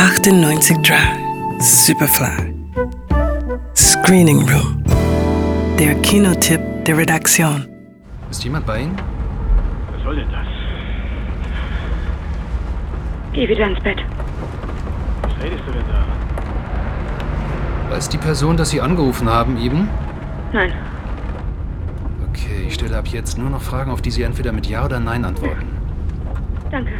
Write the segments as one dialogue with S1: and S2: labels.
S1: 98 Drive, Superfly. Screening Room. Der Kinotipp der Redaktion.
S2: Ist jemand bei Ihnen?
S3: Was soll denn das?
S4: Geh wieder ins Bett.
S3: Was redest du denn da?
S2: Weiß die Person, dass Sie angerufen haben eben?
S4: Nein,
S2: Okay, ich stelle ab jetzt nur noch Fragen, auf die Sie entweder mit Ja oder Nein antworten.
S4: danke.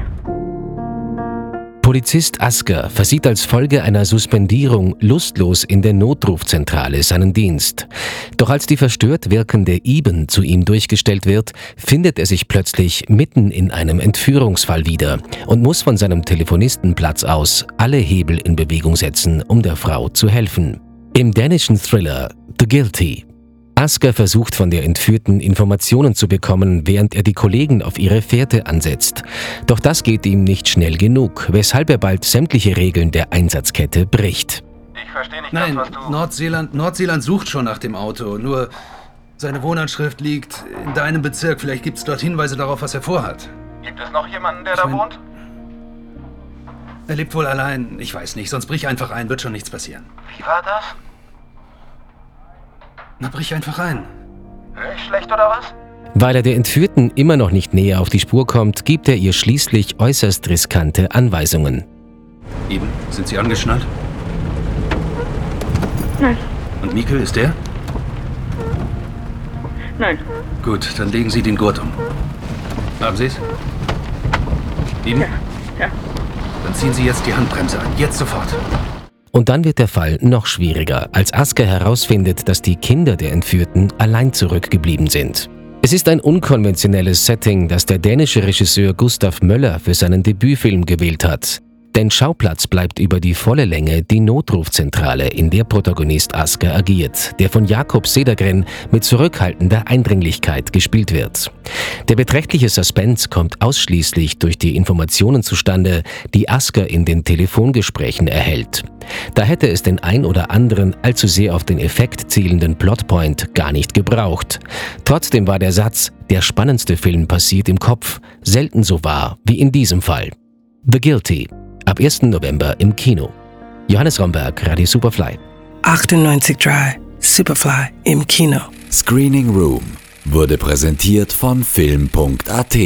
S5: Polizist Asker versieht als Folge einer Suspendierung lustlos in der Notrufzentrale seinen Dienst. Doch als die verstört wirkende Iben zu ihm durchgestellt wird, findet er sich plötzlich mitten in einem Entführungsfall wieder und muss von seinem Telefonistenplatz aus alle Hebel in Bewegung setzen, um der Frau zu helfen. Im dänischen Thriller The Guilty Asker versucht von der Entführten Informationen zu bekommen, während er die Kollegen auf ihre Fährte ansetzt. Doch das geht ihm nicht schnell genug, weshalb er bald sämtliche Regeln der Einsatzkette bricht.
S6: Ich verstehe nicht
S2: Nein,
S6: das, was du...
S2: Nordseeland, Nordseeland sucht schon nach dem Auto. Nur seine Wohnanschrift liegt in deinem Bezirk. Vielleicht gibt es dort Hinweise darauf, was er vorhat.
S6: Gibt es noch jemanden, der
S2: Ich
S6: da
S2: mein-
S6: wohnt?
S2: Er lebt wohl allein. Ich weiß nicht, sonst brich einfach ein, wird schon nichts passieren.
S6: Wie war das?
S2: Na, brich einfach ein.
S6: Hör ich schlecht oder was?
S5: Weil er der Entführten immer noch nicht näher auf die Spur kommt, gibt er ihr schließlich äußerst riskante Anweisungen.
S2: Eben, sind Sie angeschnallt?
S4: Nein,
S2: Und Mikkel, ist der?
S4: nein.
S2: Gut, dann legen Sie den Gurt um. Haben Sie es? Eben?
S4: Ja.
S2: Dann ziehen Sie jetzt die Handbremse an. Jetzt sofort.
S5: Und dann wird der Fall noch schwieriger, als Asker herausfindet, dass die Kinder der Entführten allein zurückgeblieben sind. Es ist ein unkonventionelles Setting, das der dänische Regisseur Gustav Möller für seinen Debütfilm gewählt hat. Denn Schauplatz bleibt über die volle Länge die Notrufzentrale, in der Protagonist Asker agiert, der von Jakob Sedergren mit zurückhaltender Eindringlichkeit gespielt wird. Der beträchtliche Suspense kommt ausschließlich durch die Informationen zustande, die Asker in den Telefongesprächen erhält. Da hätte es den ein oder anderen allzu sehr auf den Effekt zielenden Plotpoint gar nicht gebraucht. Trotzdem war der Satz, der spannendste Film passiert im Kopf, selten so wahr wie in diesem Fall. The Guilty, ab 1. November im Kino. Johannes Romberg, Radio Superfly.
S1: 98 Drive, Superfly im Kino.
S7: Screening Room wurde präsentiert von Film.at